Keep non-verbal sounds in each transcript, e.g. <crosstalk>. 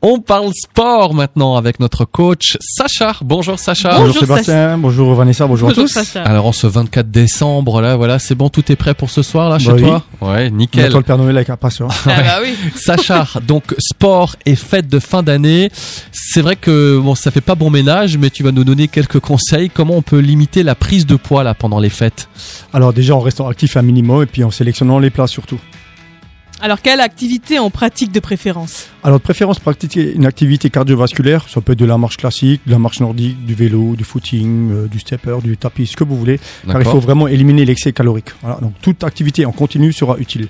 On parle sport maintenant avec notre coach Sacha. Bonjour Sacha. Bonjour, Sébastien, bonjour Vanessa, bonjour, à tous. Sacha. Alors en ce 24 décembre là, voilà, c'est bon, tout est prêt pour ce soir là chez Bah oui. toi? Ouais, On nickel. attend le Père Noël avec impatience. Ah bah oui. <laughs> Sacha, donc sport et fête de fin d'année. C'est vrai que bon, ça fait pas bon ménage, mais tu vas nous donner quelques conseils. Comment on peut limiter la prise de poids là pendant les fêtes? Alors déjà en restant actif un minimum et puis en sélectionnant les plats surtout. Alors quelle activité en pratique de préférence Alors de préférence pratiquer une activité cardiovasculaire, ça peut être de la marche classique, de la marche nordique, du vélo, du footing, euh, du stepper, du tapis, ce que vous voulez. Car il faut vraiment éliminer l'excès calorique. Voilà, donc toute activité en continu sera utile.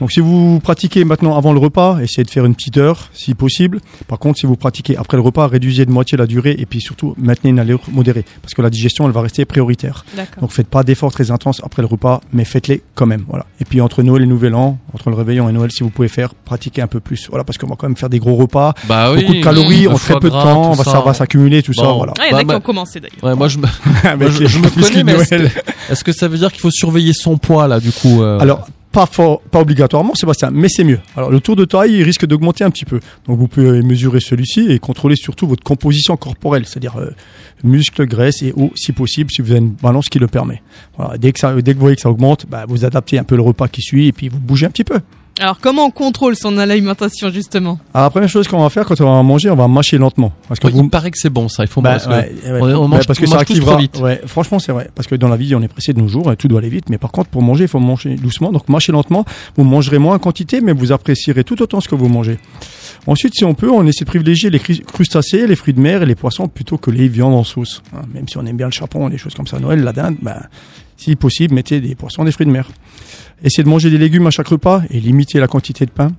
Donc si vous pratiquez maintenant avant le repas, essayez de faire une petite heure si possible. Par contre, si vous pratiquez après le repas, réduisez de moitié la durée et puis surtout maintenez une allure modérée parce que la digestion elle va rester prioritaire. D'accord. Donc faites pas d'efforts très intenses après le repas, mais faites-les quand même. Voilà. Et puis entre Noël et Nouvel An, entre le réveillon et Noël, si vous pouvez faire, pratiquez un peu plus. Voilà, parce qu'on va quand même faire des gros repas, Bah oui, beaucoup de calories en très peu de gras, temps, ça va s'accumuler, tout ça. Voilà. Ah, il y en Bah, bah- commencé d'ailleurs. Ouais, moi je me, <laughs> je, je me connais, mais est-ce Noël. que, est-ce que ça veut dire qu'il faut surveiller son poids là du coup euh, Alors, pas, pas obligatoirement, Sébastien, mais c'est mieux. Alors, le tour de taille, il risque d'augmenter un petit peu. Donc, vous pouvez mesurer celui-ci et contrôler surtout votre composition corporelle, c'est-à-dire euh, muscles, graisse et eau, si possible, si vous avez une balance qui le permet. Voilà. Dès, que ça, dès que vous voyez que ça augmente, bah, vous adaptez un peu le repas qui suit et puis vous bougez un petit peu. Alors comment on contrôle son alimentation justement Alors, la première chose qu'on va faire quand on va manger, on va mâcher lentement. Parce que vous, il paraît que c'est bon ça, il faut Bah, parce que ouais, ouais. on- on Ouais, mange- parce que on ça mange tous trop vite. Ouais, franchement, c'est vrai. Parce que dans la vie, on est pressé de nos jours, et tout doit aller vite. Mais par contre, pour manger, il faut manger doucement. Donc, mâchez lentement. Vous mangerez moins en quantité, mais vous apprécierez tout autant ce que vous mangez. Ensuite, si on peut, on essaie de privilégier les cru- crustacés, les fruits de mer et les poissons plutôt que les viandes en sauce. Hein, même si on aime bien le chapon, des choses comme ça, Noël, la dinde, ben, si possible, mettez des poissons, des fruits de mer. Essayez de manger des légumes à chaque repas et limitez la quantité de pain.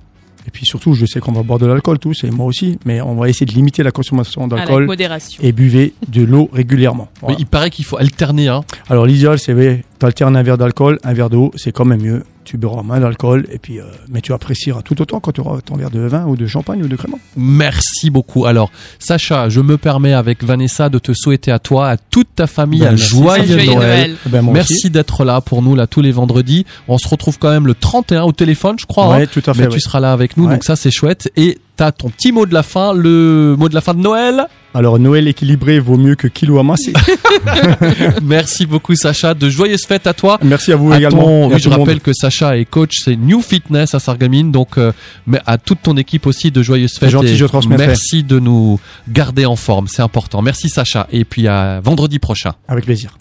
Et puis surtout, je sais qu'on va boire de l'alcool tous, et moi aussi, mais on va essayer de limiter la consommation d'alcool modération. et buvez de l'eau régulièrement. Il paraît qu'il faut alterner hein. Alors l'idéal, c'est t'alternes un verre d'alcool, un verre d'eau, c'est quand même mieux. Tu boiras moins d'alcool, et puis, euh, mais tu apprécieras tout autant quand tu auras ton verre de vin ou de champagne ou de crément. Merci beaucoup. Alors, Sacha, je me permets avec Vanessa de te souhaiter à toi, à toute ta famille, Ben, un joyeux, Joyeux Noël. Noël. Eh Ben, Merci d'être là pour nous là tous les vendredis. On se retrouve quand même le 31 au téléphone, je crois. hein. Ouais, tout à fait. Mais ouais. tu seras là avec nous, Ouais. donc ça c'est chouette. Et t'as ton petit mot de la fin, le mot de la fin de Noël. Alors Noël équilibré vaut mieux que kilo amassé. <laughs> Merci beaucoup Sacha. De joyeuses fêtes à toi. Merci à vous À également. ton- à oui, je monde. rappelle que Sacha est coach, c'est New Fitness à Sarreguemines, donc euh, mais à toute ton équipe aussi de joyeuses fêtes. gentil, et je. Merci de nous garder en forme, c'est important. Merci Sacha, et puis à vendredi prochain. Avec plaisir.